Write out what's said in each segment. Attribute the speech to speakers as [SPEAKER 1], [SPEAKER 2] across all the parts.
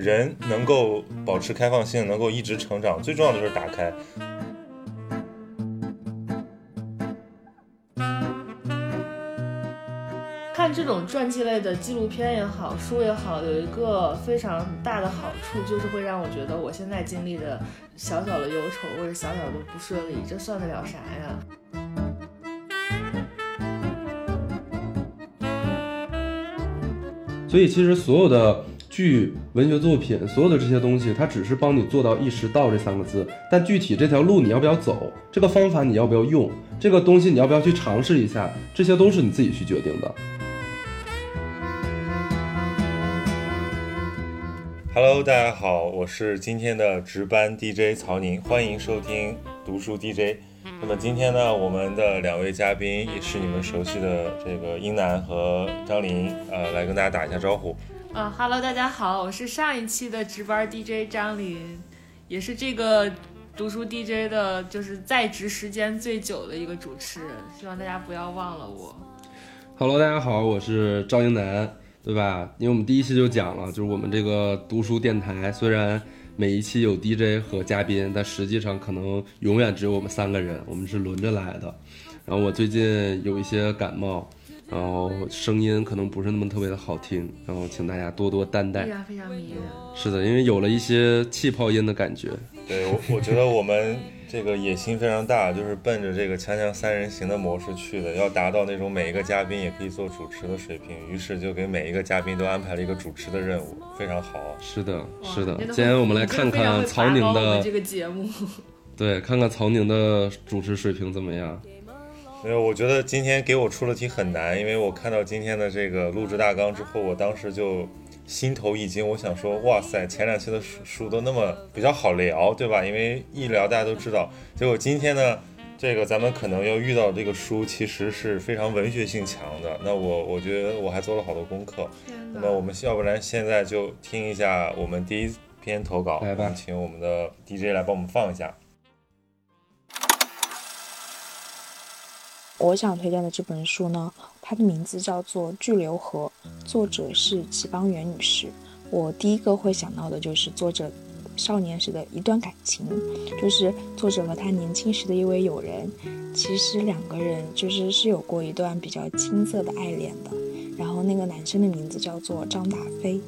[SPEAKER 1] 人能够保持开放性，能够一直成长，最重要的就是打开。
[SPEAKER 2] 看这种传记类的纪录片也好，书也好，有一个非常大的好处，就是会让我觉得我现在经历的小小的忧愁或者小小的不顺利，这算得了啥呀？
[SPEAKER 3] 所以其实所有的剧、文学作品，所有的这些东西，它只是帮你做到意识到这三个字。但具体这条路你要不要走，这个方法你要不要用，这个东西你要不要去尝试一下，这些都是你自己去决定的。
[SPEAKER 1] Hello，大家好，我是今天的值班 DJ 曹宁，欢迎收听读书 DJ。那么今天呢，我们的两位嘉宾也是你们熟悉的这个英男和张琳，呃，来跟大家打一下招呼。
[SPEAKER 2] 啊哈喽，大家好，我是上一期的值班 DJ 张琳，也是这个读书 DJ 的，就是在职时间最久的一个主持人，希望大家不要忘了我。
[SPEAKER 3] Hello，大家好，我是赵英男，对吧？因为我们第一期就讲了，就是我们这个读书电台，虽然每一期有 DJ 和嘉宾，但实际上可能永远只有我们三个人，我们是轮着来的。然后我最近有一些感冒，然后声音可能不是那么特别的好听，然后请大家多多担待
[SPEAKER 2] 非。常非常迷人。
[SPEAKER 3] 是的，因为有了一些气泡音的感觉。
[SPEAKER 1] 对我，我觉得我们这个野心非常大，就是奔着这个锵锵三人行的模式去的，要达到那种每一个嘉宾也可以做主持的水平。于是就给每一个嘉宾都安排了一个主持的任务，非常好。
[SPEAKER 3] 是的，是的今天我们来看看曹宁的
[SPEAKER 2] 这，个节目。
[SPEAKER 3] 对，看看曹宁的主持水平怎么样。
[SPEAKER 1] 没有，我觉得今天给我出的题很难，因为我看到今天的这个录制大纲之后，我当时就心头一惊，我想说，哇塞，前两期的书书都那么比较好聊，对吧？因为一聊大家都知道，结果今天呢，这个咱们可能要遇到这个书，其实是非常文学性强的。那我我觉得我还做了好多功课，
[SPEAKER 2] 天
[SPEAKER 1] 那么我们要不然现在就听一下我们第一篇投稿，
[SPEAKER 3] 来吧
[SPEAKER 1] 请我们的 DJ 来帮我们放一下。
[SPEAKER 4] 我想推荐的这本书呢，它的名字叫做《巨流河》，作者是齐邦媛女士。我第一个会想到的就是作者少年时的一段感情，就是作者和他年轻时的一位友人，其实两个人就是是有过一段比较青涩的爱恋的。然后那个男生的名字叫做张大飞，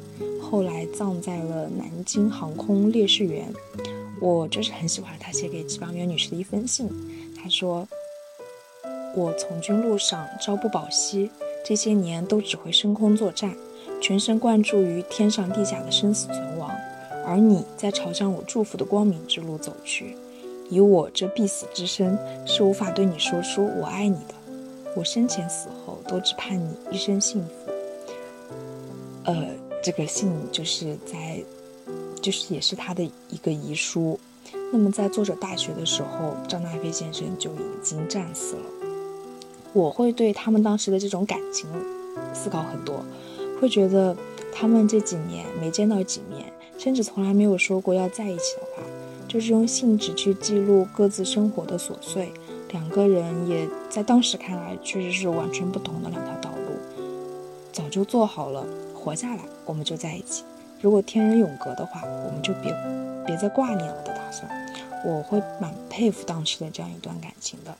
[SPEAKER 4] 后来葬在了南京航空烈士园。我就是很喜欢他写给齐邦媛女士的一封信，他说。我从军路上朝不保夕，这些年都只会升空作战，全神贯注于天上地下的生死存亡。而你在朝向我祝福的光明之路走去，以我这必死之身，是无法对你说出我爱你的。我生前死后都只盼你一生幸福。呃，这个信就是在，就是也是他的一个遗书。那么在作者大学的时候，张大飞先生就已经战死了。我会对他们当时的这种感情思考很多，会觉得他们这几年没见到几面，甚至从来没有说过要在一起的话，就是用信纸去记录各自生活的琐碎。两个人也在当时看来确实是完全不同的两条道路，早就做好了活下来我们就在一起，如果天人永隔的话，我们就别别再挂念了的打算。我会蛮佩服当时的这样一段感情的。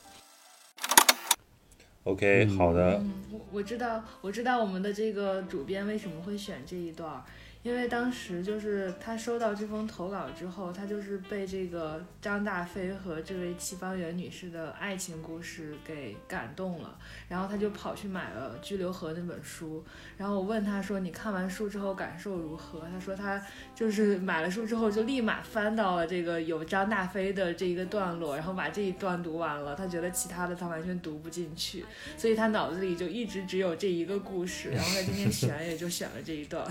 [SPEAKER 1] OK，好的，
[SPEAKER 2] 嗯，我我知道，我知道我们的这个主编为什么会选这一段儿，因为当时就是他收到这封投稿之后，他就是被这个张大飞和这位齐方圆女士的爱情故事给感动了，然后他就跑去买了《居留河》那本书，然后我问他说：“你看完书之后感受如何？”他说他就是买了书之后就立马翻到了这个有张大飞的这一个段落，然后把这一段读完了，他觉得其他的他完全读不进去。所以他脑子里就一直只有这一个故事，然后他今天选也就选了这一段。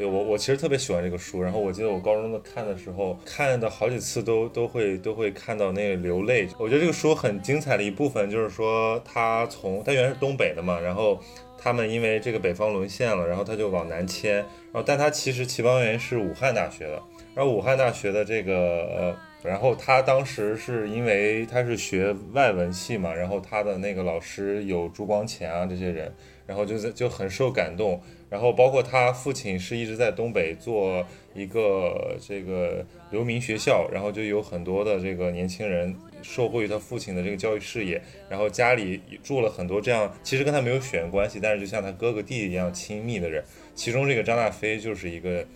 [SPEAKER 1] 对我我其实特别喜欢这个书，然后我记得我高中的看的时候，看的好几次都都会都会看到那个流泪。我觉得这个书很精彩的一部分就是说，他从他原来是东北的嘛，然后他们因为这个北方沦陷了，然后他就往南迁，然后但他其实齐邦媛是武汉大学的，然后武汉大学的这个呃然后他当时是因为他是学外文系嘛，然后他的那个老师有朱光潜啊这些人，然后就在就很受感动。然后包括他父亲是一直在东北做一个这个留民学校，然后就有很多的这个年轻人受惠于他父亲的这个教育事业。然后家里住了很多这样，其实跟他没有血缘关系，但是就像他哥哥弟弟一样亲密的人。其中这个张大飞就是一个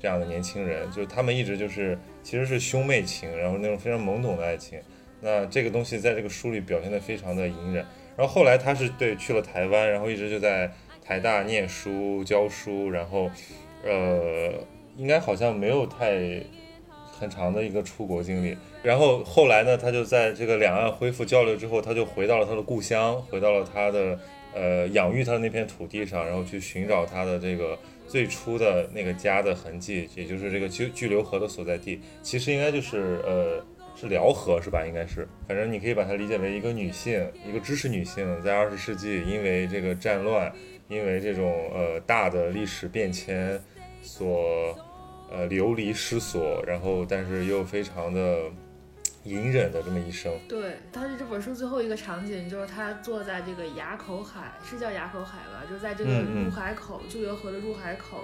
[SPEAKER 1] 这样的年轻人，就是他们一直就是其实是兄妹情，然后那种非常懵懂的爱情。那这个东西在这个书里表现得非常的隐忍。然后后来他是对去了台湾，然后一直就在。台大念书教书，然后，呃，应该好像没有太很长的一个出国经历。然后后来呢，他就在这个两岸恢复交流之后，他就回到了他的故乡，回到了他的呃养育他的那片土地上，然后去寻找他的这个最初的那个家的痕迹，也就是这个巨巨流河的所在地。其实应该就是呃是辽河是吧？应该是，反正你可以把它理解为一个女性，一个知识女性，在二十世纪因为这个战乱。因为这种呃大的历史变迁所呃流离失所，然后但是又非常的隐忍的这么一生。
[SPEAKER 2] 对，当时这本书最后一个场景，就是他坐在这个崖口海，是叫崖口海吧？就在这个入海口，巨流河的入海口，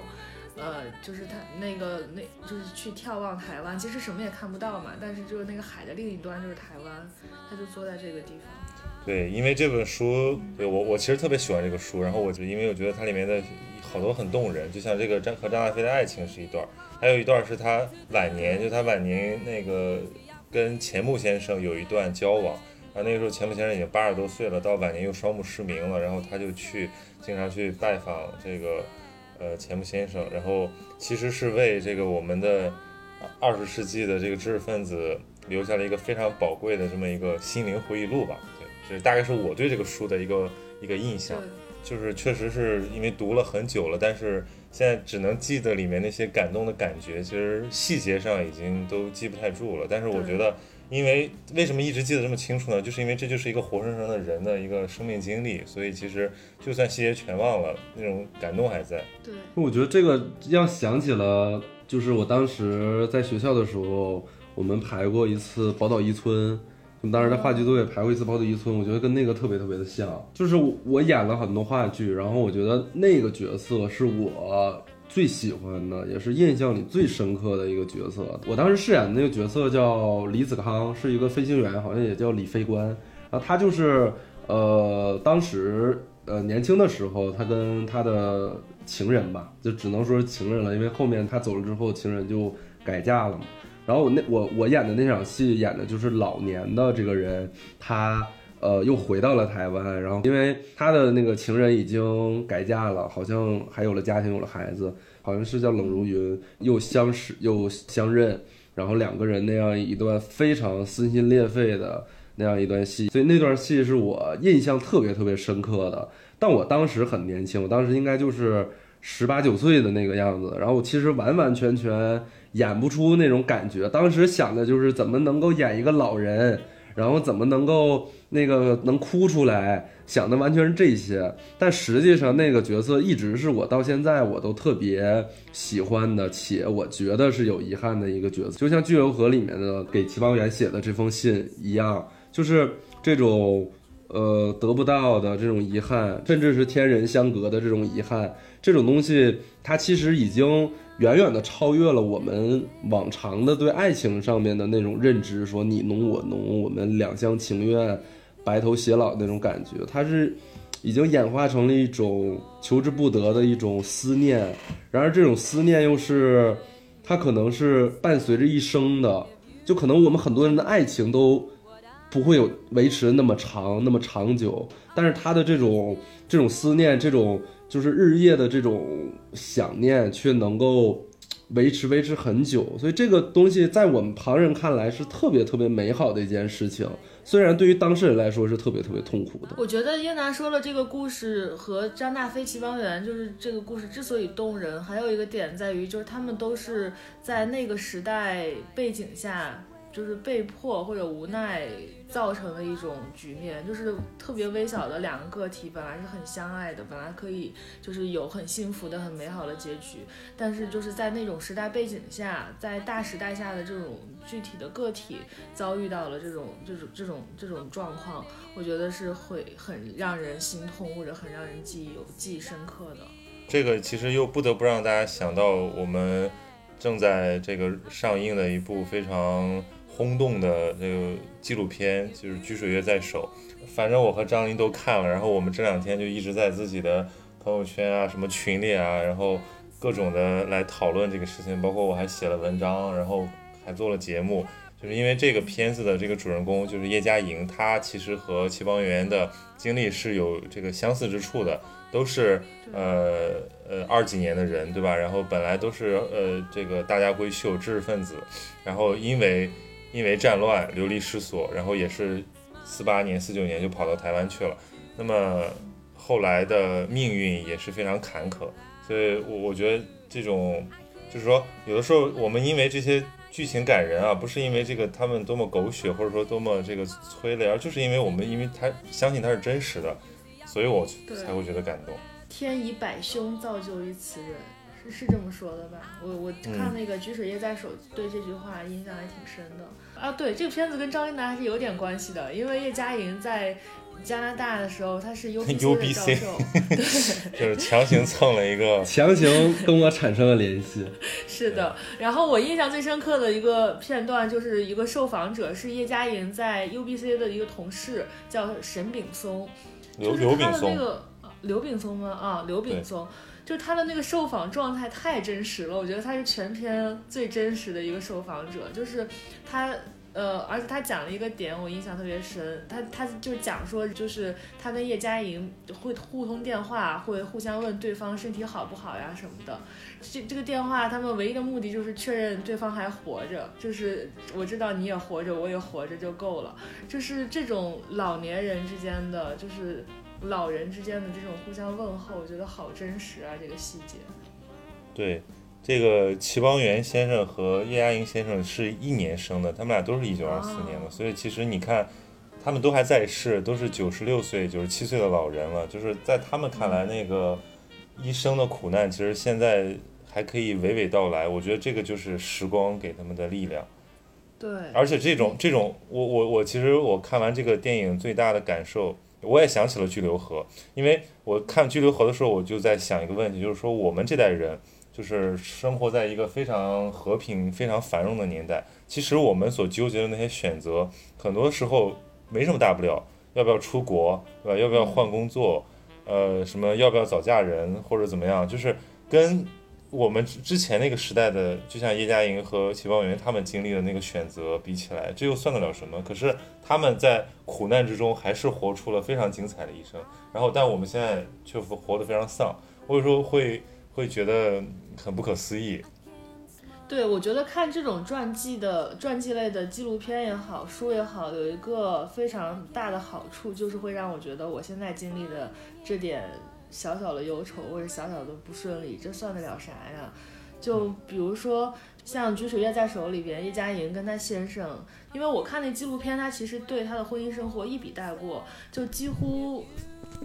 [SPEAKER 2] 呃，就是他那个那就是去眺望台湾，其实什么也看不到嘛，但是就是那个海的另一端就是台湾，他就坐在这个地方。
[SPEAKER 1] 对，因为这本书，对我我其实特别喜欢这个书，然后我就因为我觉得它里面的好多很动人，就像这个张和张大飞的爱情是一段，还有一段是他晚年，就他晚年那个跟钱穆先生有一段交往，然后那个时候钱穆先生已经八十多岁了，到晚年又双目失明了，然后他就去经常去拜访这个呃钱穆先生，然后其实是为这个我们的二十世纪的这个知识分子留下了一个非常宝贵的这么一个心灵回忆录吧。对这大概是我对这个书的一个一个印象，就是确实是因为读了很久了，但是现在只能记得里面那些感动的感觉，其实细节上已经都记不太住了。但是我觉得，因为为什么一直记得这么清楚呢？就是因为这就是一个活生生的人的一个生命经历，所以其实就算细节全忘了，那种感动还在。
[SPEAKER 2] 对，
[SPEAKER 3] 我觉得这个让想起了，就是我当时在学校的时候，我们排过一次宝岛一村。我们当时在话剧组也排过一次《宝岛一村》，我觉得跟那个特别特别的像。就是我演了很多话剧，然后我觉得那个角色是我最喜欢的，也是印象里最深刻的一个角色。我当时饰演的那个角色叫李子康，是一个飞行员，好像也叫李飞官。然后他就是，呃，当时呃年轻的时候，他跟他的情人吧，就只能说是情人了，因为后面他走了之后，情人就改嫁了嘛。然后我那我我演的那场戏演的就是老年的这个人，他呃又回到了台湾，然后因为他的那个情人已经改嫁了，好像还有了家庭，有了孩子，好像是叫冷如云，又相识又相认，然后两个人那样一段非常撕心裂肺的那样一段戏，所以那段戏是我印象特别特别深刻的。但我当时很年轻，我当时应该就是十八九岁的那个样子，然后其实完完全全。演不出那种感觉，当时想的就是怎么能够演一个老人，然后怎么能够那个能哭出来，想的完全是这些。但实际上那个角色一直是我到现在我都特别喜欢的，且我觉得是有遗憾的一个角色。就像《巨流河》里面的给齐邦媛写的这封信一样，就是这种呃得不到的这种遗憾，甚至是天人相隔的这种遗憾，这种东西它其实已经。远远的超越了我们往常的对爱情上面的那种认知，说你浓我浓，我们两厢情愿，白头偕老那种感觉，它是已经演化成了一种求之不得的一种思念。然而这种思念又是，它可能是伴随着一生的，就可能我们很多人的爱情都不会有维持那么长那么长久，但是他的这种这种思念这种。就是日夜的这种想念，却能够维持维持很久，所以这个东西在我们旁人看来是特别特别美好的一件事情，虽然对于当事人来说是特别特别痛苦的。
[SPEAKER 2] 我觉得英达说了这个故事和张大飞、齐邦媛，就是这个故事之所以动人，还有一个点在于，就是他们都是在那个时代背景下就是被迫或者无奈造成的一种局面，就是特别微小的两个个体本来是很相爱的，本来可以就是有很幸福的、很美好的结局，但是就是在那种时代背景下，在大时代下的这种具体的个体遭遇到了这种这种这种这种状况，我觉得是会很让人心痛或者很让人记忆有记忆深刻的。
[SPEAKER 1] 这个其实又不得不让大家想到我们正在这个上映的一部非常。轰动的那个纪录片就是《掬水月在手》，反正我和张琳都看了，然后我们这两天就一直在自己的朋友圈啊、什么群里啊，然后各种的来讨论这个事情，包括我还写了文章，然后还做了节目，就是因为这个片子的这个主人公就是叶嘉莹，她其实和齐邦媛的经历是有这个相似之处的，都是呃呃二几年的人，对吧？然后本来都是呃这个大家闺秀、知识分子，然后因为因为战乱流离失所，然后也是四八年、四九年就跑到台湾去了。那么后来的命运也是非常坎坷，所以我我觉得这种就是说，有的时候我们因为这些剧情感人啊，不是因为这个他们多么狗血，或者说多么这个催泪，而就是因为我们因为他相信他是真实的，所以我才会觉得感动。
[SPEAKER 2] 天以百凶造就于此人。是是这么说的吧？我我看那个《掬水夜在手》，对这句话印象还挺深的啊。对，这个片子跟张一楠还是有点关系的，因为叶嘉莹在加拿大的时候，他是
[SPEAKER 1] UBC
[SPEAKER 2] 的教授，对，
[SPEAKER 1] 就是强行蹭了一个，
[SPEAKER 3] 强行跟我产生了联系。
[SPEAKER 2] 是的，然后我印象最深刻的一个片段，就是一个受访者是叶嘉莹在 UBC 的一个同事，叫沈炳松，
[SPEAKER 1] 刘刘炳松，
[SPEAKER 2] 刘炳松吗？啊，刘炳松。就他的那个受访状态太真实了，我觉得他是全片最真实的一个受访者。就是他，呃，而且他讲了一个点，我印象特别深。他他就讲说，就是他跟叶嘉莹会互通电话，会互相问对方身体好不好呀什么的。这这个电话，他们唯一的目的就是确认对方还活着，就是我知道你也活着，我也活着就够了。就是这种老年人之间的，就是。老人之间的这种互相问候，我觉得好真实啊！这个细节。
[SPEAKER 1] 对，这个齐邦媛先生和叶嘉莹先生是一年生的，他们俩都是一九二四年的，所以其实你看，他们都还在世，都是九十六岁、九十七岁的老人了。就是在他们看来，那个一生的苦难，其实现在还可以娓娓道来。我觉得这个就是时光给他们的力量。
[SPEAKER 2] 对。
[SPEAKER 1] 而且这种这种，我我我其实我看完这个电影最大的感受。我也想起了巨流河，因为我看巨流河的时候，我就在想一个问题，就是说我们这代人就是生活在一个非常和平、非常繁荣的年代，其实我们所纠结的那些选择，很多时候没什么大不了，要不要出国，对吧？要不要换工作，呃，什么要不要早嫁人或者怎么样，就是跟。我们之前那个时代的，就像叶嘉莹和齐邦媛他们经历的那个选择比起来，这又算得了什么？可是他们在苦难之中，还是活出了非常精彩的一生。然后，但我们现在却活得非常丧，或者说会会觉得很不可思议。
[SPEAKER 2] 对，我觉得看这种传记的传记类的纪录片也好，书也好，有一个非常大的好处，就是会让我觉得我现在经历的这点。小小的忧愁或者小小的不顺利，这算得了啥呀？就比如说像《举水月在手》里边，叶嘉莹跟她先生，因为我看那纪录片，她其实对她的婚姻生活一笔带过，就几乎。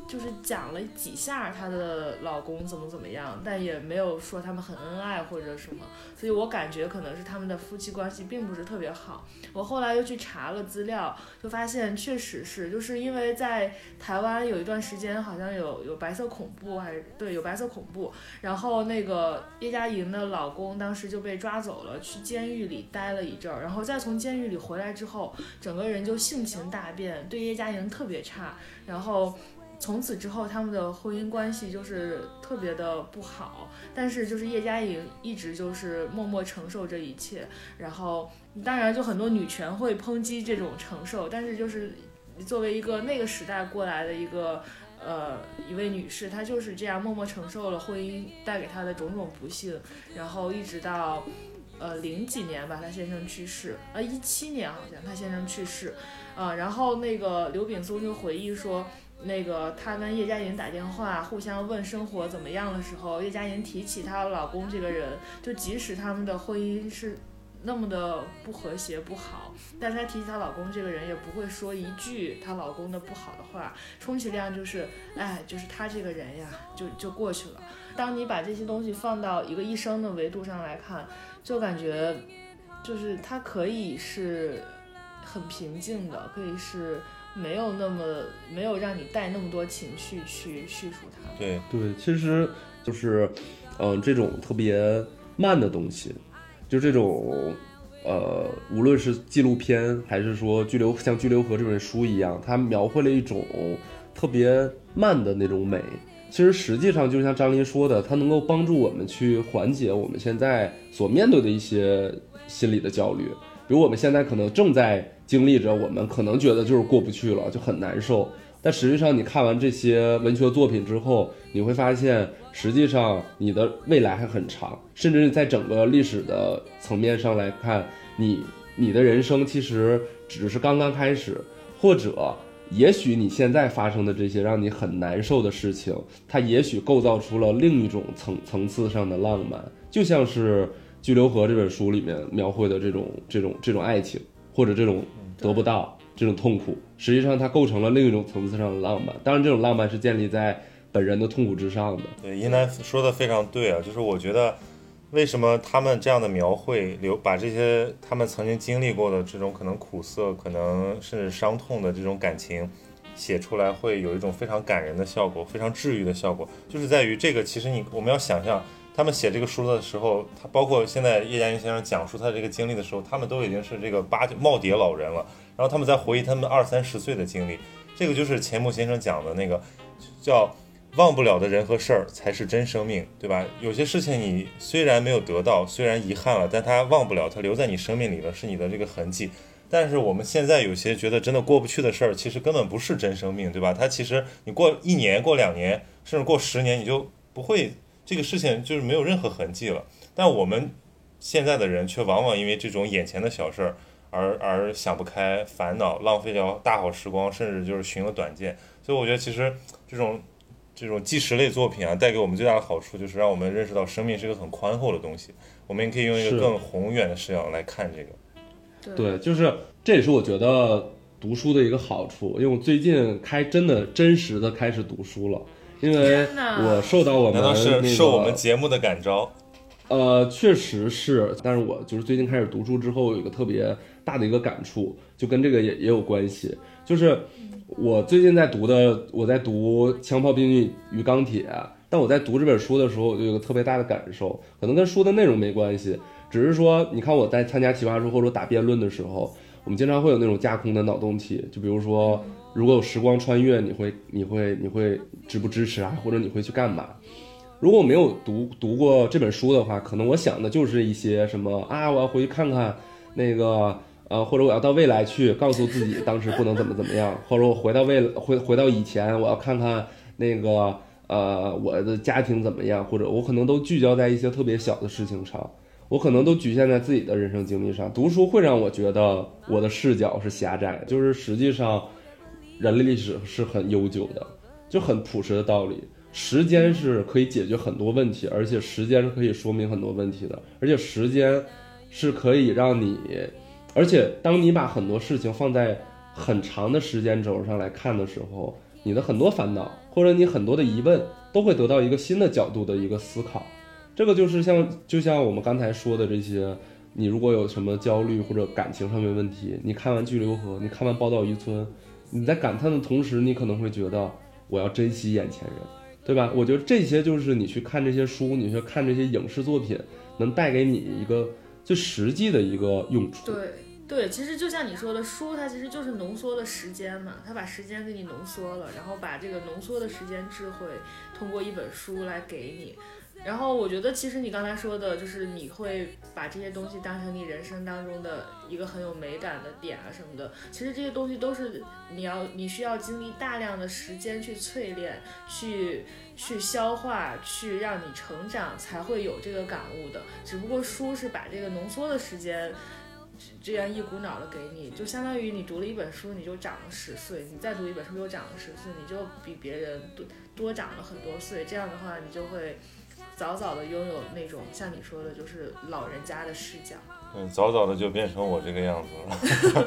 [SPEAKER 2] 就是讲了几下她的老公怎么怎么样，但也没有说他们很恩爱或者什么，所以我感觉可能是他们的夫妻关系并不是特别好。我后来又去查了资料，就发现确实是，就是因为在台湾有一段时间好像有有白色恐怖，还是对有白色恐怖，然后那个叶嘉莹的老公当时就被抓走了，去监狱里待了一阵儿，然后再从监狱里回来之后，整个人就性情大变，对叶嘉莹特别差，然后。从此之后，他们的婚姻关系就是特别的不好。但是，就是叶嘉莹一直就是默默承受这一切。然后，当然就很多女权会抨击这种承受，但是就是作为一个那个时代过来的一个呃一位女士，她就是这样默默承受了婚姻带给她的种种不幸。然后一直到呃零几年吧，她先生去世，呃一七年好像她先生去世，啊，然后那个刘炳松就回忆说。那个她跟叶嘉莹打电话，互相问生活怎么样的时候，叶嘉莹提起她老公这个人，就即使他们的婚姻是那么的不和谐不好，但是她提起她老公这个人，也不会说一句她老公的不好的话，充其量就是，哎，就是他这个人呀，就就过去了。当你把这些东西放到一个一生的维度上来看，就感觉，就是他可以是很平静的，可以是没有那么没有让你带那么多情绪去叙述它。
[SPEAKER 1] 对，
[SPEAKER 3] 对，其实就是，嗯、这种特别慢的东西，就这种，呃，无论是纪录片还是说《巨流》像《巨流河》这本书一样，它描绘了一种特别慢的那种美。其实实际上就像张林说的，它能够帮助我们去缓解我们现在所面对的一些心理的焦虑。比如我们现在可能正在经历着，我们可能觉得就是过不去了，就很难受。但实际上，你看完这些文学作品之后，你会发现，实际上你的未来还很长，甚至在整个历史的层面上来看，你你的人生其实只是刚刚开始，或者也许你现在发生的这些让你很难受的事情，它也许构造出了另一种层层次上的浪漫，就像是《巨流河》这本书里面描绘的这种这种这种爱情，或者这种得不到。这种痛苦，实际上它构成了另一种层次上的浪漫。当然，这种浪漫是建立在本人的痛苦之上的。
[SPEAKER 1] 对，一楠说的非常对啊，就是我觉得，为什么他们这样的描绘，留把这些他们曾经经历过的这种可能苦涩，可能甚至伤痛的这种感情，写出来会有一种非常感人的效果，非常治愈的效果，就是在于这个，其实你我们要想象。他们写这个书的时候，他包括现在叶嘉莹先生讲述他这个经历的时候，他们都已经是这个八九耄耋老人了。然后他们在回忆他们二三十岁的经历，这个就是钱穆先生讲的那个叫忘不了的人和事儿才是真生命，对吧？有些事情你虽然没有得到，虽然遗憾了，但他忘不了，他留在你生命里的，是你的这个痕迹。但是我们现在有些觉得真的过不去的事儿，其实根本不是真生命，对吧？它其实你过一年、过两年，甚至过十年，你就不会这个事情就是没有任何痕迹了。但我们现在的人却往往因为这种眼前的小事儿。而而想不开，烦恼，浪费掉大好时光，甚至就是寻了短见。所以我觉得，其实这种这种纪实类作品啊，带给我们最大的好处就是让我们认识到生命是一个很宽厚的东西。我们也可以用一个更宏远的视角来看这个。
[SPEAKER 3] 对，就是这也是我觉得读书的一个好处，因为我最近开真的真实的开始读书了，因为我受到我们、那个、
[SPEAKER 1] 难道是受我们节目的感召？
[SPEAKER 3] 呃，确实是，但是我就是最近开始读书之后，有一个特别大的一个感触，就跟这个也也有关系。就是我最近在读的，我在读《枪炮、兵器与钢铁》，但我在读这本书的时候，我就有个特别大的感受，可能跟书的内容没关系，只是说，你看我在参加奇葩说或者打辩论的时候，我们经常会有那种架空的脑洞题，就比如说，如果有时光穿越，你会你会你会支不支持啊，或者你会去干嘛？如果我没有读读过这本书的话，可能我想的就是一些什么啊，我要回去看看那个呃，或者我要到未来去告诉自己当时不能怎么怎么样，或者我回到未回回到以前，我要看看那个呃我的家庭怎么样，或者我可能都聚焦在一些特别小的事情上，我可能都局限在自己的人生经历上。读书会让我觉得我的视角是狭窄，就是实际上人类历史是很悠久的，就很朴实的道理。时间是可以解决很多问题，而且时间是可以说明很多问题的，而且时间是可以让你，而且当你把很多事情放在很长的时间轴上来看的时候，你的很多烦恼或者你很多的疑问都会得到一个新的角度的一个思考。这个就是像就像我们刚才说的这些，你如果有什么焦虑或者感情上面问题，你看完《巨流河》，你看完《报道渔村》，你在感叹的同时，你可能会觉得我要珍惜眼前人。对吧？我觉得这些就是你去看这些书，你去看这些影视作品，能带给你一个最实际的一个用处。
[SPEAKER 2] 对对，其实就像你说的，书它其实就是浓缩的时间嘛，它把时间给你浓缩了，然后把这个浓缩的时间智慧通过一本书来给你。然后我觉得，其实你刚才说的，就是你会把这些东西当成你人生当中的一个很有美感的点啊什么的。其实这些东西都是你要你需要经历大量的时间去淬炼、去去消化、去让你成长，才会有这个感悟的。只不过书是把这个浓缩的时间。这样一股脑的给你，就相当于你读了一本书，你就长了十岁；你再读一本书又长了十岁，你就比别人多多长了很多岁。这样的话，你就会早早的拥有那种像你说的，就是老人家的视角。
[SPEAKER 1] 嗯，早早的就变成我这个样子了。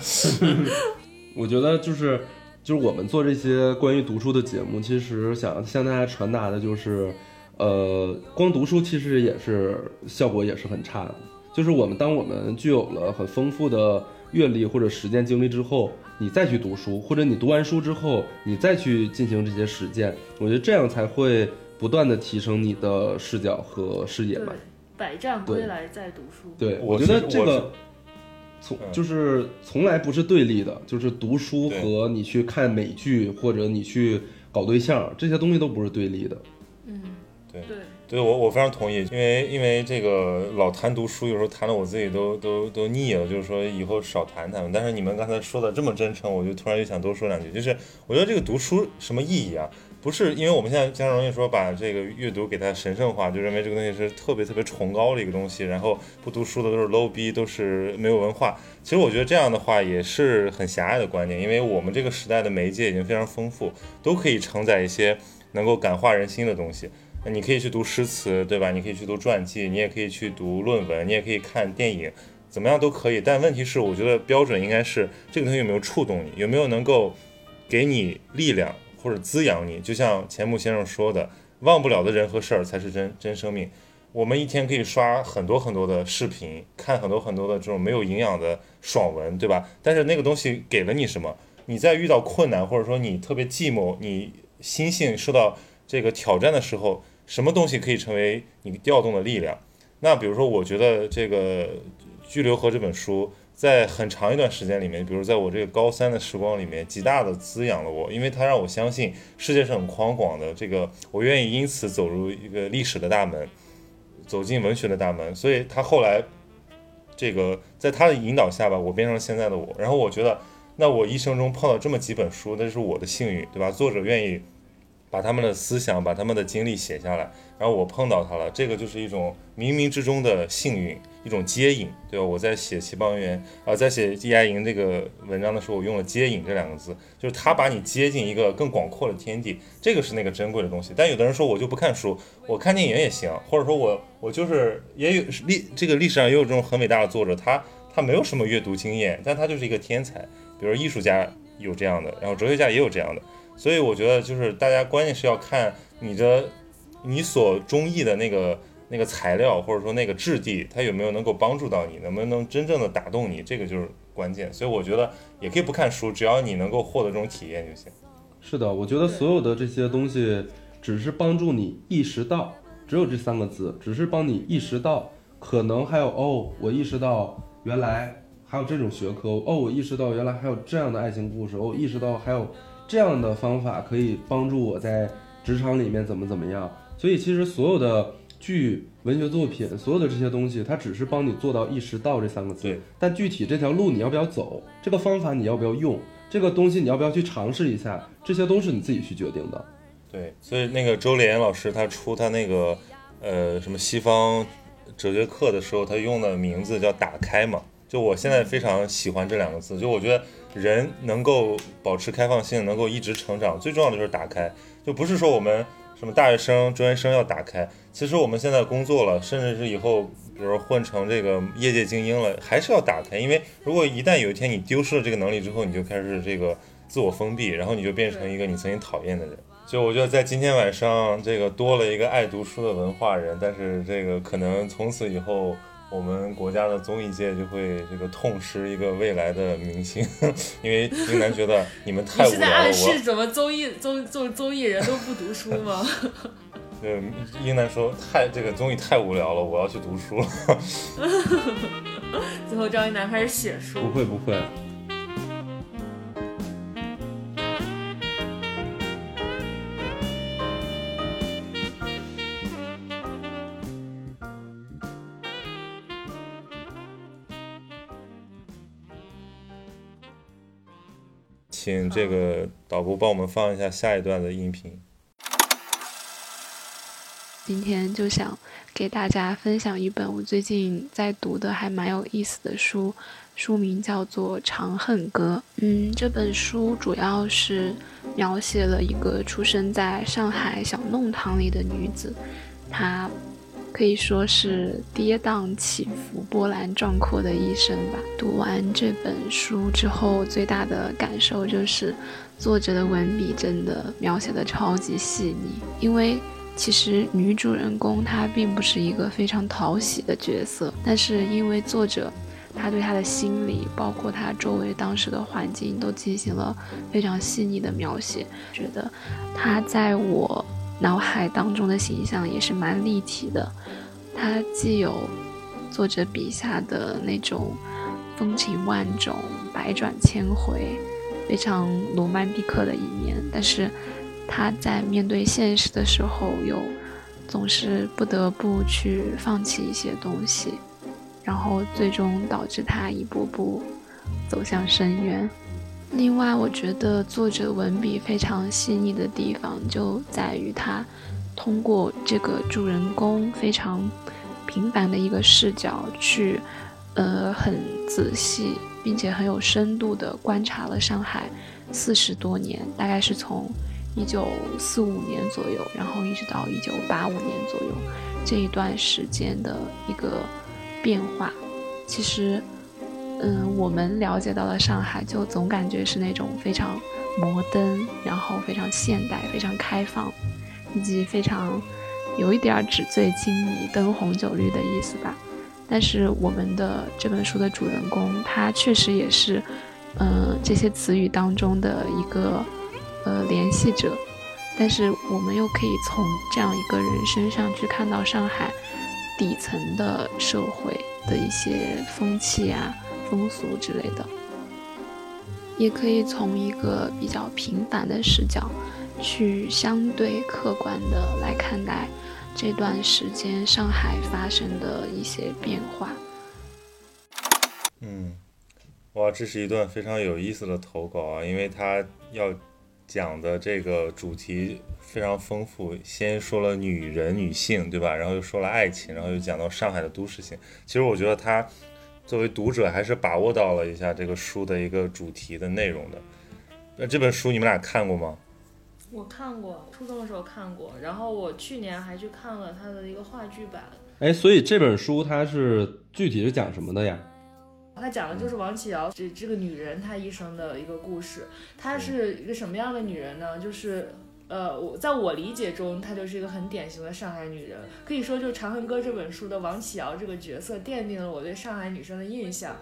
[SPEAKER 3] 我觉得就是就是我们做这些关于读书的节目，其实想向大家传达的就是，呃，光读书其实也是效果也是很差的。就是我们当我们具有了很丰富的阅历或者实践经历之后，你再去读书，或者你读完书之后，你再去进行这些实践，我觉得这样才会不断的提升你的视角和视野
[SPEAKER 2] 对
[SPEAKER 3] 吧。，
[SPEAKER 2] 百战归来再读书。
[SPEAKER 3] 对，
[SPEAKER 1] 我
[SPEAKER 3] 觉得这个从
[SPEAKER 1] 嗯
[SPEAKER 3] 就是从来不是对立的，就是读书和你去看美剧或者你去搞对象这些东西都不是对立的。
[SPEAKER 2] 嗯，
[SPEAKER 1] 对
[SPEAKER 2] 对，
[SPEAKER 1] 对我我非常同意，因为因为这个老谈读书，有时候谈的我自己都都都腻了，就是说以后少谈谈。但是你们刚才说的这么真诚，我就突然又想多说两句。就是我觉得这个读书什么意义啊？不是因为我们现在经常容易说把这个阅读给它神圣化，就认为这个东西是特别特别崇高的一个东西，然后不读书的都是 low 逼，都是没有文化。其实我觉得这样的话也是很狭隘的观点，因为我们这个时代的媒介已经非常丰富，都可以承载一些能够感化人心的东西。那你可以去读诗词，对吧？你可以去读传记，你也可以去读论文，你也可以看电影，怎么样都可以。但问题是，我觉得标准应该是这个东西有没有触动你，有没有能够给你力量或者滋养你。就像钱穆先生说的，忘不了的人和事儿才是真真生命。我们一天可以刷很多很多的视频，看很多很多的这种没有营养的爽文，对吧？但是那个东西给了你什么？你在遇到困难，或者说你特别寂寞，你心性受到这个挑战的时候，什么东西可以成为你调动的力量？那比如说，我觉得这个《巨流河》这本书，在很长一段时间里面，比如在我这个高三的时光里面，极大的滋养了我，因为它让我相信世界是很宽广的，这个我愿意因此走入一个历史的大门，走进文学的大门。所以他后来，这个在他的引导下吧，我变成了现在的我。然后我觉得，那我一生中碰到这么几本书，那是我的幸运，对吧？作者愿意把他们的思想、把他们的经历写下来，然后我碰到他了，这个就是一种冥冥之中的幸运，一种接引，对吧？我在写《齐邦媛》啊、在写《季亚营》这个文章的时候，我用了“接引”这两个字，就是他把你接进一个更广阔的天地，这个是那个珍贵的东西。但有的人说我就不看书，我看电影也行，或者说我我就是也有历这个历史上也有这种很伟大的作者，他他没有什么阅读经验，但他就是一个天才，比如艺术家有这样的，然后哲学家也有这样的。所以我觉得就是大家关键是要看你的你所中意的那个那个材料或者说那个质地，它有没有能够帮助到你，能不能真正的打动你，这个就是关键。所以我觉得也可以不看书，只要你能够获得这种体验就行。
[SPEAKER 3] 是的，我觉得所有的这些东西只是帮助你意识到，只有这三个字，只是帮你意识到，可能还有哦，我意识到原来还有这种学科，哦，我意识到原来还有这样的爱情故事，哦，意识到还有这样的方法可以帮助我在职场里面怎么怎么样。所以其实所有的剧、文学作品，所有的这些东西，它只是帮你做到意识到这三个字
[SPEAKER 1] 对，
[SPEAKER 3] 但具体这条路你要不要走，这个方法你要不要用，这个东西你要不要去尝试一下，这些都是你自己去决定的。
[SPEAKER 1] 对，所以那个周濂老师他出他那个呃什么西方哲学课的时候，他用的名字叫“打开”嘛。就我现在非常喜欢这两个字，就我觉得人能够保持开放性，能够一直成长，最重要的就是打开，就不是说我们什么大学生、专业生要打开，其实我们现在工作了，甚至是以后，比如说混成这个业界精英了，还是要打开，因为如果一旦有一天你丢失了这个能力之后，你就开始这个自我封闭，然后你就变成一个你曾经讨厌的人。就我觉得在今天晚上，这个多了一个爱读书的文化人，但是这个可能从此以后，我们国家的综艺界就会这个痛失一个未来的明星，因为英男觉得你们太
[SPEAKER 2] 你是在
[SPEAKER 1] 无聊了，我
[SPEAKER 2] 暗示怎么综艺综综综艺人都不读书吗？
[SPEAKER 1] 对，英男说太这个综艺太无聊了，我要去读书了。
[SPEAKER 2] 最后张一楠开始写书不，
[SPEAKER 3] 会不会，
[SPEAKER 1] 请这个导播帮我们放一下下一段的音频。
[SPEAKER 5] 今天就想给大家分享一本我最近在读的还蛮有意思的书，书名叫做《长恨歌》。嗯，这本书主要是描写了一个出生在上海小弄堂里的女子，他可以说是跌宕起伏、波澜壮阔的一生吧。读完这本书之后，最大的感受就是作者的文笔真的描写的超级细腻。因为其实女主人公她并不是一个非常讨喜的角色，但是因为作者。他对他的心理，包括他周围当时的环境，都进行了非常细腻的描写。觉得他在我脑海当中的形象也是蛮立体的。他既有作者笔下的那种风情万种、百转千回、非常罗曼蒂克的一面，但是他在面对现实的时候，又总是不得不去放弃一些东西。然后最终导致他一步步走向深渊。另外，我觉得作者文笔非常细腻的地方就在于他通过这个主人公非常平凡的一个视角去，呃，很仔细并且很有深度的观察了上海四十多年，大概是从一九四五年左右，然后一直到一九八五年左右这一段时间的一个。变化，其实，嗯，我们了解到的上海，就总感觉是那种非常摩登，然后非常现代、非常开放，以及非常有一点纸醉金迷、灯红酒绿的意思吧。但是，我们的这本书的主人公，他确实也是，嗯，这些词语当中的一个呃联系者。但是，我们又可以从这样一个人身上去看到上海。底层的社会的一些风气啊、风俗之类的，也可以从一个比较平凡的视角，去相对客观的来看待这段时间上海发生的一些变化。
[SPEAKER 1] 嗯，哇，这是一段非常有意思的投稿啊，因为他要讲的这个主题。非常丰富，先说了女人、女性，对吧？然后又说了爱情，然后又讲到上海的都市性。其实我觉得他作为读者还是把握到了一下这个书的一个主题的内容的。那这本书你们俩看过吗？
[SPEAKER 2] 我看过，初中的时候看过，然后我去年还去看了他的一个话剧版。
[SPEAKER 3] 哎，所以这本书它是具体是讲什么的呀？
[SPEAKER 2] 它讲的就是王启尧这这个女人她一生的一个故事。她是一个什么样的女人呢？就是。呃，我在我理解中，她就是一个很典型的上海女人，可以说，就《长恨歌》这本书的王启尧这个角色，奠定了我对上海女生的印象。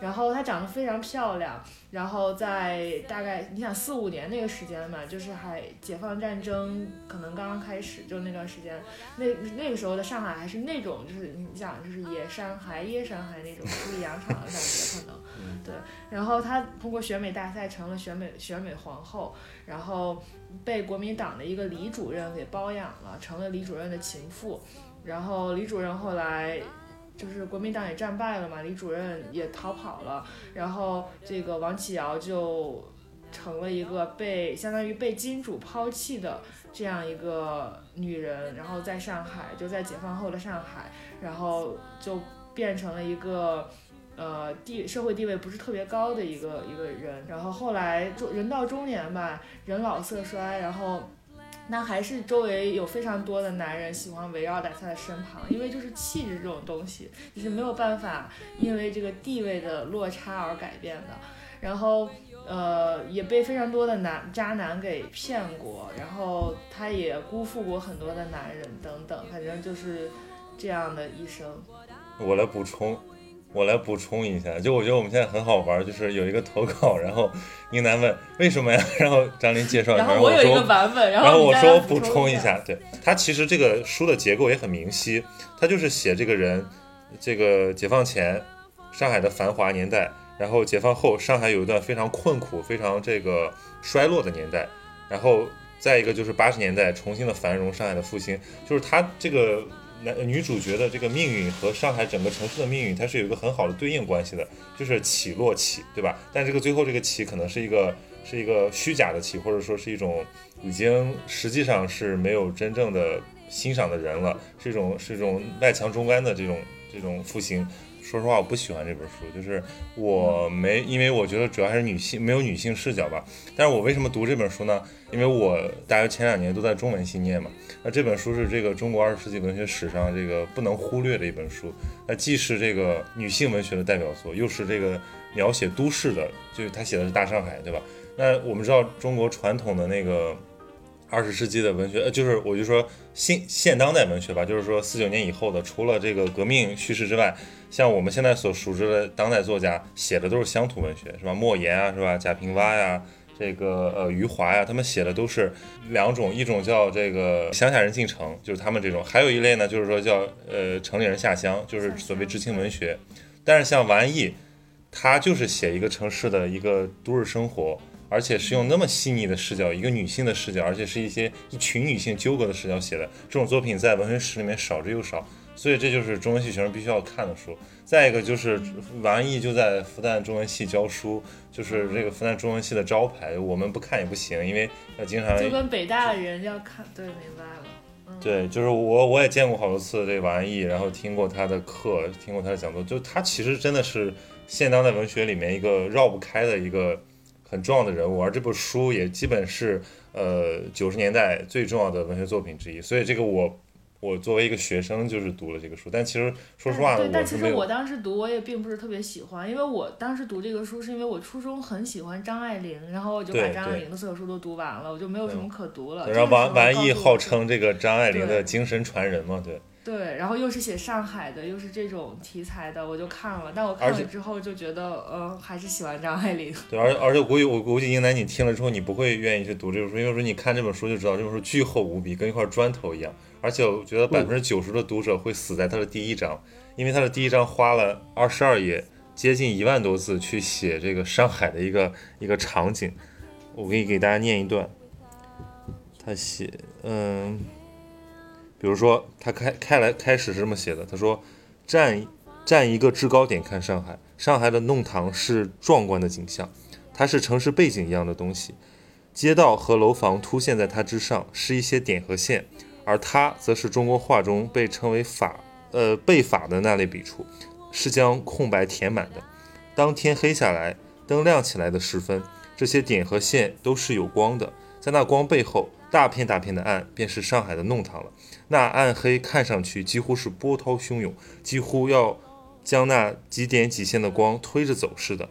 [SPEAKER 2] 然后她长得非常漂亮，然后在大概你想四五年那个时间嘛，就是还解放战争可能刚刚开始，就那段时间，那那个时候的上海还是那种就是你想就是野山海野山海那种猪里洋场的感觉可能，对。然后她通过选美大赛成了选美选美皇后，然后。被国民党的一个李主任给包养了，成了李主任的情妇。然后李主任后来就是国民党也战败了嘛，李主任也逃跑了。然后这个王启尧就成了一个被相当于被金主抛弃的这样一个女人。然后在上海，就在解放后的上海，然后就变成了一个。呃，地社会地位不是特别高的一个一个人，然后后来中人到中年吧，人老色衰，然后那还是周围有非常多的男人喜欢围绕在他的身旁，因为就是气质这种东西，就是没有办法因为这个地位的落差而改变的。然后呃，也被非常多的男渣男给骗过，然后他也辜负过很多的男人等等，反正就是这样的一生。
[SPEAKER 1] 我来补充。我来补充一下，就我觉得我们现在很好玩，就是有一个投稿，然后英男问为什么呀，然后张琳介绍一下，然后
[SPEAKER 2] 我有一个版本，
[SPEAKER 1] 然后我说
[SPEAKER 2] 补
[SPEAKER 1] 充一下，对他其实这个书的结构也很明晰，他就是写这个人，这个解放前上海的繁华年代，然后解放后上海有一段非常困苦、非常这个衰落的年代，然后再一个就是八十年代重新的繁荣，上海的复兴，就是他这个。男女主角的这个命运和上海整个城市的命运，它是有一个很好的对应关系的，就是起落起，对吧？但这个最后这个起可能是一个是一个虚假的起，或者说是一种已经实际上是没有真正的欣赏的人了，是一种是一种外强中干的这种这种复兴。说实话，我不喜欢这本书，就是我没，因为我觉得主要还是女性没有女性视角吧。但是我为什么读这本书呢？因为我大约前两年都在中文系念嘛。那这本书是这个中国二十世纪文学史上这个不能忽略的一本书。那既是这个女性文学的代表作，又是这个描写都市的，就是他写的是大上海，对吧？那我们知道中国传统的那个。二十世纪的文学，呃，就是我就说现现当代文学吧，就是说四九年以后的，除了这个革命叙事之外，像我们现在所熟知的当代作家写的都是乡土文学，是吧？莫言啊，是吧？贾平凹呀，这个呃余华呀，他们写的都是两种，一种叫这个乡下人进城，就是他们这种；还有一类呢，就是说叫呃城里人下乡，就是所谓知青文学。但是像王毅，他就是写一个城市的一个都市生活。而且是用那么细腻的视角，一个女性的视角，而且是一些一群女性纠葛的视角写的这种作品，在文学史里面少之又少，所以这就是中文系学生必须要看的书。再一个就是王安忆就在复旦中文系教书，就是这个复旦中文系的招牌，我们不看也不行，因为要经常
[SPEAKER 2] 就跟北大的人要看，对，明白了。
[SPEAKER 1] 对，就是我我也见过好多次这王安忆，然后听过他的课，听过他的讲座，就他其实真的是现当代文学里面一个绕不开的一个。很重要的人物，而这部书也基本是呃九十年代最重要的文学作品之一，所以这个我我作为一个学生就是读了这个书，但其实说实话，
[SPEAKER 2] 对，但其实我当时读我也并不是特别喜欢，因为我当时读这个书是因为我初中很喜欢张爱玲，然后我就把张爱玲的所有书都读完了，我就没有什么可读了。
[SPEAKER 1] 然后王王毅号称这个张爱玲的精神传人嘛，对。
[SPEAKER 2] 对，然后又是写上海的，又是这种题材的，我就看了。但我看了之后就觉得，呃，还是喜欢张爱玲。
[SPEAKER 1] 对，而而且我估计，我估计英男你听了之后，你不会愿意去读这本书，因为说你看这本书就知道，这本书巨厚无比，跟一块砖头一样。而且我觉得百分之九十的读者会死在他的第一章，因为他的第一章花了二十二页，接近一万多字去写这个上海的一个一个场景。我可以给大家念一段，他写，嗯。比如说，他开开来开始是这么写的，他说：“站站一个制高点看上海，上海的弄堂是壮观的景象，它是城市背景一样的东西，街道和楼房凸现在它之上，是一些点和线，而它则是中国画中被称为法呃背法的那类笔触，是将空白填满的。当天黑下来，灯亮起来的时分，这些点和线都是有光的，在那光背后，大片大片的暗，便是上海的弄堂了。”那暗黑看上去几乎是波涛汹涌，几乎要将那几点几线的光推着走似的。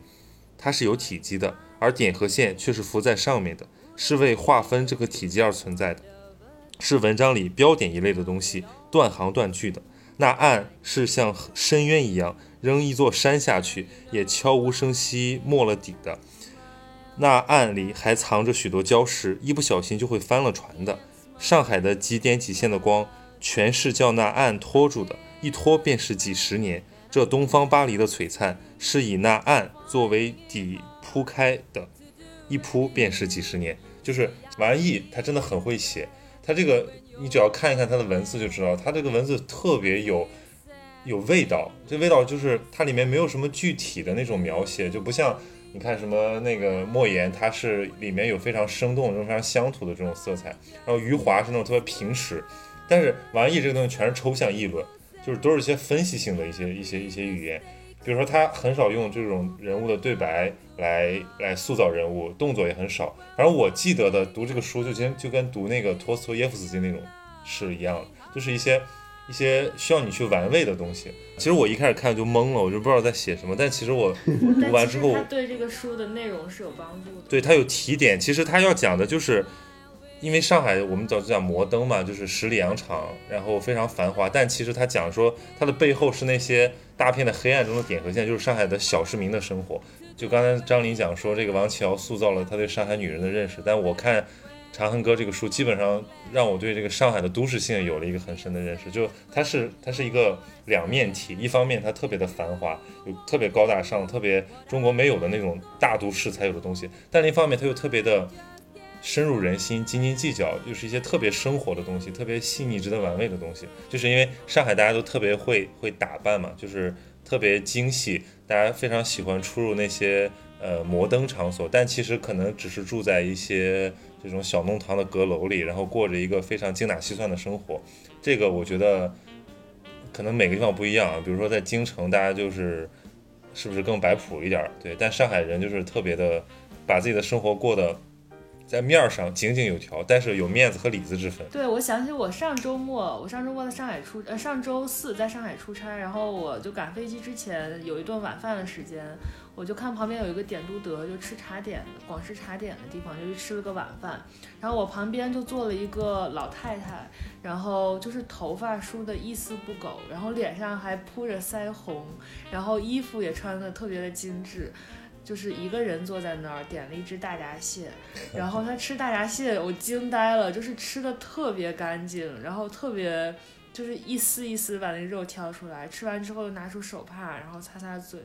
[SPEAKER 1] 它是有体积的，而点和线却是浮在上面的，是为划分这个体积而存在的，是文章里标点一类的东西，断行断句的。那暗是像深渊一样，扔一座山下去也悄无声息没了底的。那暗里还藏着许多礁石，一不小心就会翻了船的。上海的几点几线的光，全是叫那岸拖住的，一拖便是几十年。这东方巴黎的璀璨，是以那岸作为底铺开的，一铺便是几十年。就是王毅，他真的很会写，他这个你只要看一看他的文字就知道，他这个文字特别有有味道。这味道就是它里面没有什么具体的那种描写，就不像。你看什么那个莫言，他是里面有非常生动、这种非常乡土的这种色彩，然后余华是那种特别平实，但是王毅这个东西全是抽象议论，就是都是一些分析性的一些一些一些语言，比如说他很少用这种人物的对白来来塑造人物，动作也很少。反正我记得的读这个书就跟就跟读那个托斯托耶夫斯基那种是一样的，就是一些。一些需要你去玩味的东西，其实我一开始看就懵了，我就不知道在写什么。但其实我 读完之后，
[SPEAKER 2] 对这个书的内容是有帮助的。
[SPEAKER 1] 对他有提点，其实他要讲的就是，因为上海我们早就讲摩登嘛，就是十里洋场，然后非常繁华。但其实他讲说，它的背后是那些大片的黑暗中的点和线，就是上海的小市民的生活。就刚才张琳讲说，这个王琦瑶塑造了他对上海女人的认识，但我看。《长恨歌》这个书基本上让我对这个上海的都市性有了一个很深的认识，就它是它是一个两面体，一方面它特别的繁华，有特别高大上、特别中国没有的那种大都市才有的东西，但另一方面它又特别的深入人心、斤斤计较，又是一些特别生活的东西、特别细腻、值得玩味的东西。就是因为上海大家都特别会会打扮嘛，就是特别精细，大家非常喜欢出入那些呃摩登场所，但其实可能只是住在一些。这种小弄堂的阁楼里，然后过着一个非常精打细算的生活，这个我觉得可能每个地方不一样啊，比如说在京城，大家就是是不是更摆谱一点儿？对，但上海人就是特别的把自己的生活过得在面儿上井井有条，但是有面子和里子之分。
[SPEAKER 2] 对，我想起我上周末，我上周末在上海出，呃，上周四在上海出差，然后我就赶飞机之前有一顿晚饭的时间，我就看旁边有一个点都德，就吃茶点的广式茶点的地方，就去吃了个晚饭。然后我旁边就坐了一个老太太，然后就是头发梳得一丝不苟，然后脸上还铺着腮红，然后衣服也穿得特别的精致。就是一个人坐在那儿，点了一只大闸蟹，然后他吃大闸蟹，我惊呆了，就是吃的特别干净，然后特别就是一丝一丝把那肉挑出来，吃完之后又拿出手帕，然后擦擦嘴，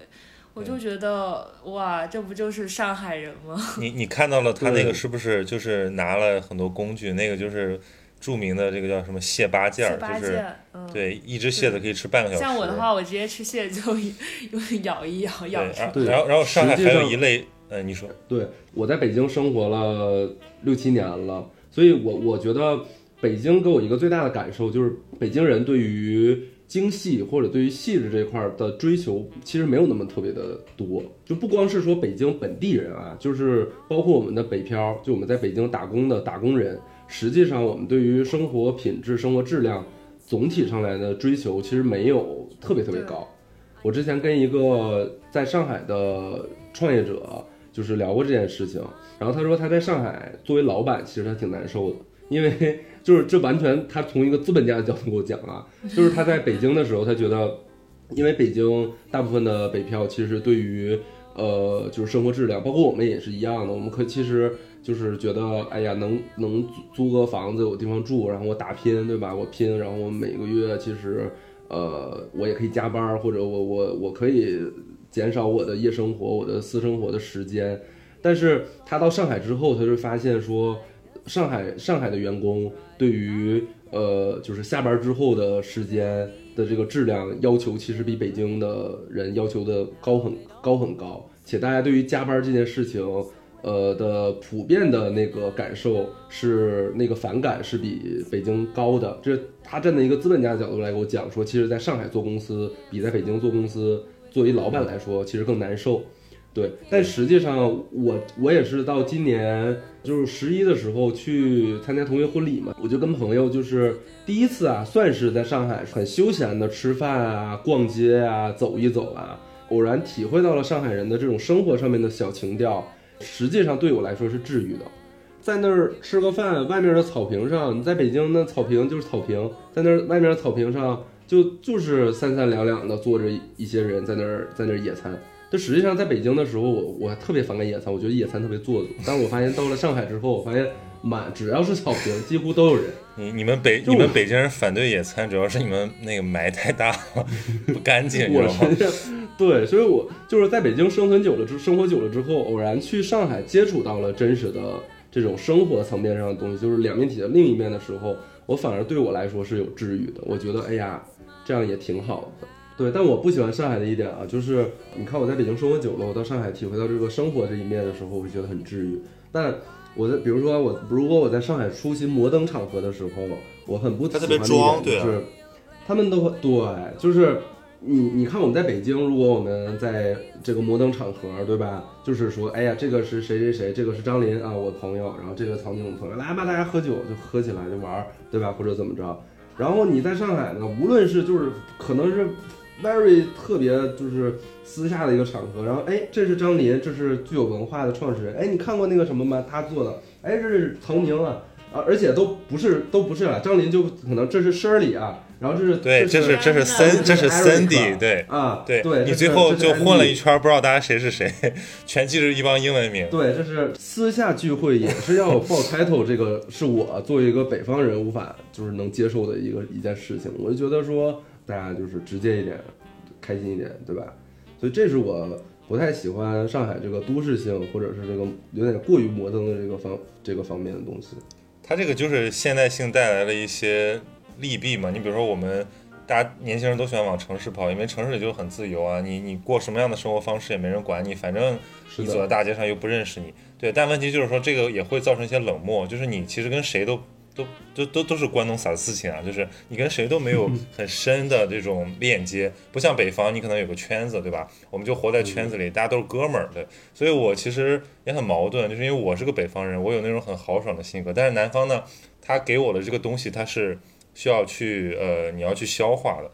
[SPEAKER 2] 我就觉得哇，这不就是上海人吗？
[SPEAKER 1] 你你看到了他那个是不是就是拿了很多工具？那个就是著名的这个叫什么蟹八件儿，
[SPEAKER 2] 蟹八
[SPEAKER 1] 就是
[SPEAKER 2] 件，嗯，。
[SPEAKER 1] 对一只蟹子可以吃半个小时。
[SPEAKER 2] 像我的话，我直接吃蟹就 用咬一咬，咬
[SPEAKER 1] 对，
[SPEAKER 2] 吃
[SPEAKER 1] 然。后
[SPEAKER 3] 对
[SPEAKER 1] 然后然后上海还有一类，呃，你说
[SPEAKER 3] 对，我在北京生活了六七年了，所以我我觉得北京给我一个最大的感受就是，北京人对于精细或者对于细致这一块儿的追求，其实没有那么特别的多。就不光是说北京本地人啊，就是包括我们的北漂，就我们在北京打工的打工人，实际上我们对于生活品质、生活质量总体上来的追求，其实没有特别特别高。我之前跟一个在上海的创业者就是聊过这件事情，然后他说他在上海作为老板，其实他挺难受的，因为就是这完全他从一个资本家的角度给我讲啊，就是他在北京的时候，他觉得，因为北京大部分的北漂其实对于呃就是生活质量，包括我们也是一样的，我们可其实就是觉得哎呀能能租个房子有地方住，然后我打拼对吧？我拼，然后我每个月其实呃我也可以加班，或者我我我可以减少我的夜生活、我的私生活的时间。但是他到上海之后，他就发现说，上海上海的员工对于呃就是下班之后的时间的这个质量要求，其实比北京的人要求的高很高很高，且大家对于加班这件事情。呃的普遍的那个感受是那个反感是比北京高的，这他站在一个资本家的角度来给我讲说，其实在上海做公司比在北京做公司，作为老板来说其实更难受。对，但实际上我我也是到今年就是十一的时候去参加同学婚礼嘛，我就跟朋友就是第一次啊，算是在上海很休闲的吃饭啊、逛街啊、走一走啊，偶然体会到了上海人的这种生活上面的小情调，实际上对我来说是治愈的。在那儿吃个饭，外面的草坪上，你在北京那草坪就是草坪，在那儿外面的草坪上就就是三三两两的坐着一些人在那儿在那儿野餐。但实际上在北京的时候，我我还特别反感野餐，我觉得野餐特别做作。但我发现到了上海之后，我发现满只要是草坪，几乎都有人。
[SPEAKER 1] 你你们北你们北京人反对野餐，主要是你们那个霾太大了，不干净，你知
[SPEAKER 3] 我
[SPEAKER 1] 道吗？
[SPEAKER 3] 对，所以我就是在北京生存久了之生活久了之后，偶然去上海接触到了真实的这种生活层面上的东西，就是两面体的另一面的时候，我反而对我来说是有治愈的。我觉得哎呀，这样也挺好的。对，但我不喜欢上海的一点啊，就是你看我在北京生活久了，我到上海体会到这个生活这一面的时候，我会觉得很治愈。但我在比如说我如果我在上海出席摩登场合的时候，我很不喜欢的一点就是，他们都会对，就是你你看我们在北京，如果我们在这个摩登场合，对吧？就是说，哎呀，这个是谁谁谁，这个是张琳啊，我朋友，然后这个曹宁我朋友，来吧，大家喝酒就喝起来就玩儿，对吧？或者怎么着？然后你在上海呢，无论是就是可能是 very 特别就是私下的一个场合，然后哎，这是张琳，这是具有文化的创始人，哎，你看过那个什么吗？他做的，哎，这是曹宁啊。啊，而且都不是，都不是了。张琳就可能这是 Shirley 啊，然后这是
[SPEAKER 1] 对，这是这是森，这是 Cindy，对
[SPEAKER 3] 啊，
[SPEAKER 1] 对
[SPEAKER 3] 对，
[SPEAKER 1] 你最后就混了一圈，不知道大家谁是谁，全记着一帮英文名。
[SPEAKER 3] 对，这是私下聚会也是要报 title，这个是我作为一个北方人无法就是能接受的一个一件事情。我就觉得说大家就是直接一点，开心一点，对吧？所以这是我不太喜欢上海这个都市性或者是这个有点过于摩登的这个方这个方面的东西。
[SPEAKER 1] 它这个就是现代性带来了一些利弊嘛。你比如说我们。大家年轻人都喜欢往城市跑，因为城市里就很自由啊。你你过什么样的生活方式也没人管你，反正你走在大街上又不认识你。对，但问题就是说这个也会造成一些冷漠，就是你其实跟谁都都都都都是关东撒事情啊，就是你跟谁都没有很深的这种链接，不像北方，你可能有个圈子，对吧？我们就活在圈子里，大家都是哥们儿对。所以我其实也很矛盾，就是因为我是个北方人，我有那种很豪爽的性格，但是南方呢，他给我的这个东西，他是需要去呃，你要去消化的。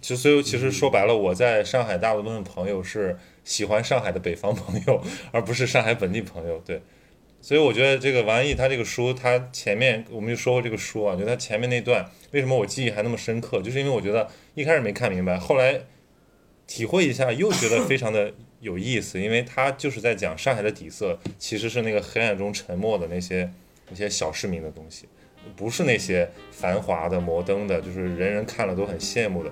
[SPEAKER 1] 其实，所以其实说白了，我在上海大部分朋友是喜欢上海的北方朋友，而不是上海本地朋友。对，所以我觉得这个王安忆他这个书，他前面我们就说过这个书啊，就他前面那段为什么我记忆还那么深刻，就是因为我觉得一开始没看明白，后来体会一下又觉得非常的有意思，因为他就是在讲上海的底色其实是那个黑暗中沉默的那些 那些小市民的东西，不是那些繁华的摩登的，就是人人看了都很羡慕的。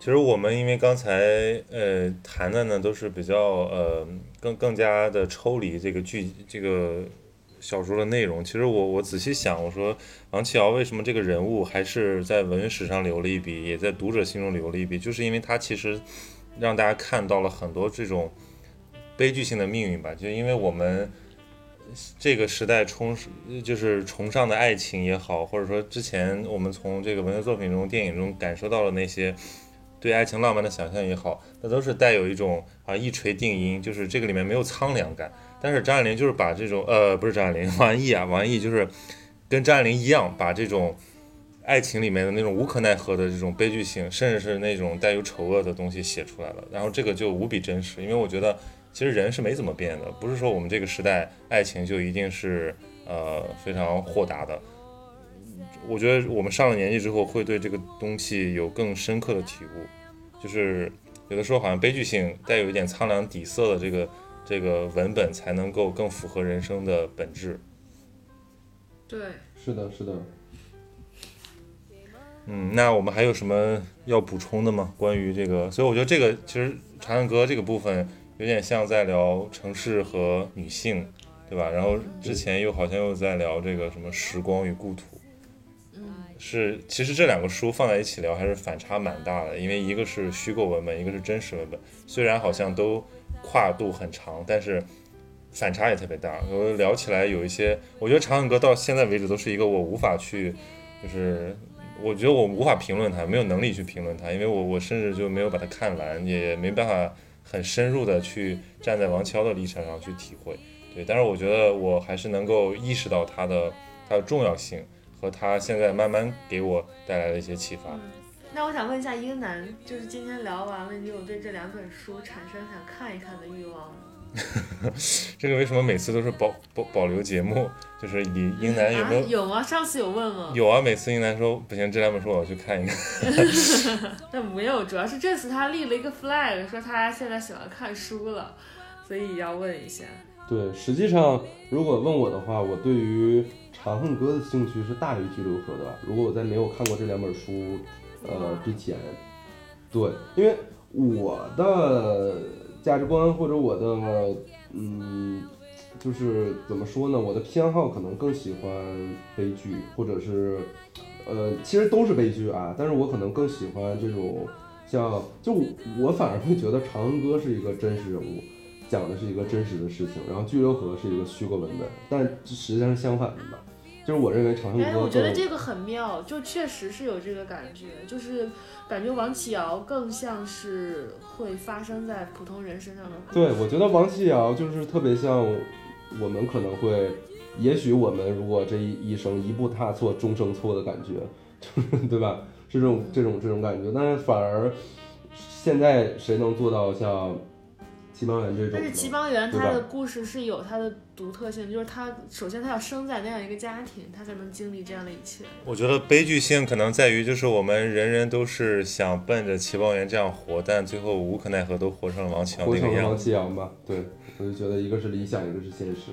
[SPEAKER 1] 其实我们因为刚才呃谈的呢都是比较呃更更加的抽离这个剧这个小说的内容。其实我我仔细想，我说王琦瑶为什么这个人物还是在文史上留了一笔，也在读者心中留了一笔，就是因为他其实让大家看到了很多这种悲剧性的命运吧。就因为我们这个时代崇就是崇尚的爱情也好，或者说之前我们从这个文学作品中、电影中感受到了那些。对爱情浪漫的想象也好，那都是带有一种啊一锤定音，就是这个里面没有苍凉感。但是张爱玲就是把这种呃不是张爱玲，王安忆啊，王安忆就是跟张爱玲一样，把这种爱情里面的那种无可奈何的这种悲剧性，甚至是那种带有丑恶的东西写出来了。然后这个就无比真实，因为我觉得其实人是没怎么变的，不是说我们这个时代爱情就一定是呃非常豁达的。我觉得我们上了年纪之后，会对这个东西有更深刻的体悟，就是有的时候好像悲剧性带有一点苍凉底色的这个这个文本，才能够更符合人生的本质。
[SPEAKER 2] 对，
[SPEAKER 3] 是的，是的。
[SPEAKER 1] 嗯，那我们还有什么要补充的吗？关于这个，所以我觉得这个其实《长恨歌》这个部分有点像在聊城市和女性，对吧？然后之前又好像又在聊这个什么时光与故土。是，其实这两个书放在一起聊还是反差蛮大的，因为一个是虚构文本，一个是真实文本，虽然好像都跨度很长，但是反差也特别大。我聊起来有一些，我觉得《长恨歌》到现在为止都是一个我无法去，就是我觉得我无法评论它，没有能力去评论它，因为我我甚至就没有把它看完，也没办法很深入的去站在王乔的立场上去体会。对，但是我觉得我还是能够意识到它的它的重要性。和他现在慢慢给我带来的一些启发。
[SPEAKER 2] 那我想问一下英男，就是今天聊完了，你有对这两本书产生想看一看的欲望吗？
[SPEAKER 1] 这个为什么每次都是保保保留节目？就是你英男有没有？
[SPEAKER 2] 有吗？上次有问吗？
[SPEAKER 1] 有啊，每次英男说不行，这两本书我要去看一看。
[SPEAKER 2] 那没有，主要是这次他立了一个 flag，说他现在喜欢看书了，所以要问一下。
[SPEAKER 3] 对，实际上如果问我的话，我对于。《长恨歌》的兴趣是大于《居留河》的。如果我在没有看过这两本书，呃之前，对，因为我的价值观或者我的，嗯，就是怎么说呢？我的偏好可能更喜欢悲剧，或者是，呃，其实都是悲剧啊。但是我可能更喜欢这种，像就我反而会觉得《长恨歌》是一个真实人物，讲的是一个真实的事情，然后《巨流河》是一个虚构文本，但实际上是相反的嘛。就是我认为《长恨歌》，
[SPEAKER 2] 哎，我觉得这个很妙，就确实是有这个感觉，就是感觉王启尧更像是会发生在普通人身上的。
[SPEAKER 3] 对，我觉得王启尧就是特别像我们可能会，也许我们如果这一一生一步踏错，终生错的感觉，就 是对吧？是这种这种这种感觉，但是反而现在谁能做到像？齐邦媛这种，
[SPEAKER 2] 但是齐邦媛她的故事是有她的独特性，就是她首先她要生在那样一个家庭，她才能经历这样的一切。
[SPEAKER 1] 我觉得悲剧性可能在于，就是我们人人都是想奔着齐邦媛这样活，但最后无可奈何都活成了王启阳那个样子。
[SPEAKER 3] 王启阳吧，对，我就觉得一个是理想，一个是现实。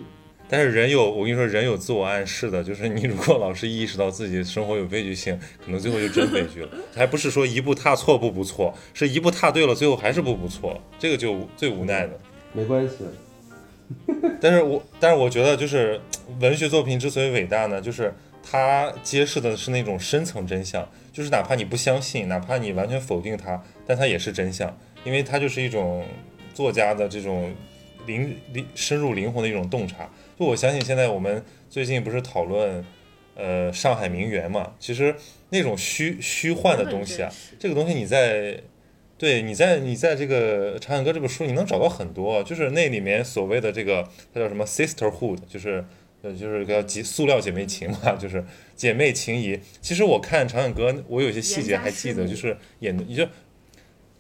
[SPEAKER 1] 但是人有，我跟你说，人有自我暗示的，就是你如果老是意识到自己生活有悲剧性，可能最后就真悲剧了。还不是说一步踏错步不错，是一步踏对了，最后还是步步错，这个就最无奈的。
[SPEAKER 3] 没关系。
[SPEAKER 1] 但是我但是我觉得，就是文学作品之所以伟大呢，就是它揭示的是那种深层真相，就是哪怕你不相信，哪怕你完全否定它，但它也是真相，因为它就是一种作家的这种灵灵深入灵魂的一种洞察。就我相信，现在我们最近不是讨论呃上海名媛嘛，其实那种虚虚幻的东西啊，这个东西你在。对，你在你在这个《长恨歌》这本书，你能找到很多，就是那里面所谓的这个，它叫什么 sisterhood，就是呃，就是叫姐塑料姐妹情嘛，就是姐妹情谊。其实我看《长恨歌》，我有些细节还记得，就是演的，你就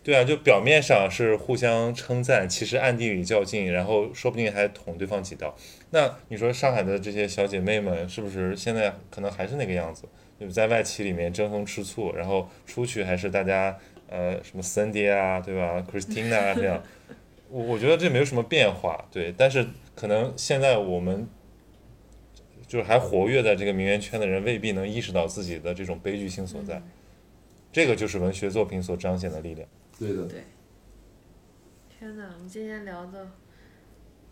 [SPEAKER 1] 对啊，就表面上是互相称赞，其实暗地里较劲，然后说不定还捅对方几刀。那你说上海的这些小姐妹们，是不是现在可能还是那个样子？就在外企里面争风吃醋，然后出去还是大家。呃，什么 Cindy 啊，对吧？Christina 啊这样，我 我觉得这没有什么变化，对。但是可能现在我们就是还活跃在这个名媛圈的人，未必能意识到自己的这种悲剧性所在。这个就是文学作品所彰显的力量。
[SPEAKER 3] 对的。
[SPEAKER 2] 对。天哪，我们今天聊的，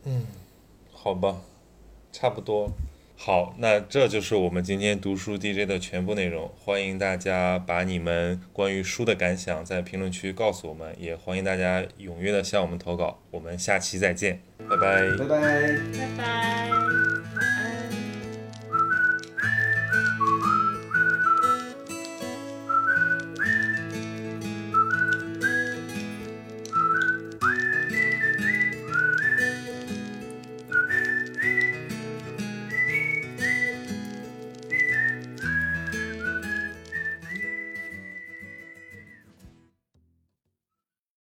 [SPEAKER 1] 嗯，好吧，差不多。好，那这就是我们今天读书 DJ 的全部内容。欢迎大家把你们关于书的感想在评论区告诉我们，也欢迎大家踊跃的向我们投稿。我们下期再见，拜拜，
[SPEAKER 3] 拜拜，
[SPEAKER 2] 拜拜。